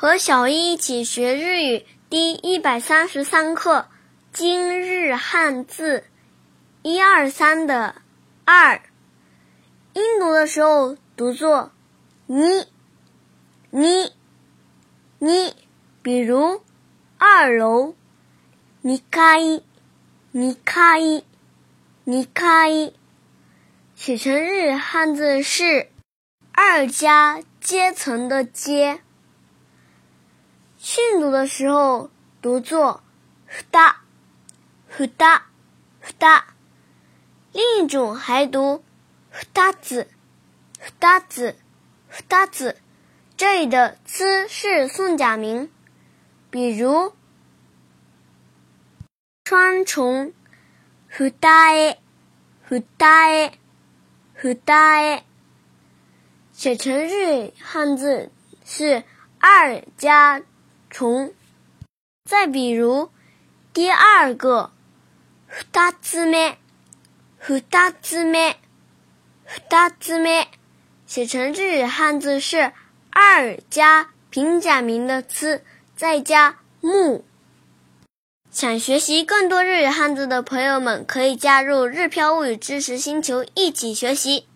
和小一一起学日语第一百三十三课，今日汉字一二三的二，音读的时候读作你你你，比如二楼你开你开你开，写成日汉字是二加阶层的阶。训读的时候读作“ふた”，“ふた”，“ふた”。另一种还读“ふたつ”，“ふたつ”，“ふたつ”。这里的“つ”是宋假名，比如川虫“ふたえ”，“ふたえ”，“ふたえ”。写成日语汉字是二加。 虫，再比如第二个二つ目，二つ目，二つ目，写成日语汉字是二加平假名的词，再加木。想学习更多日语汉字的朋友们，可以加入日飘物语知识星球一起学习。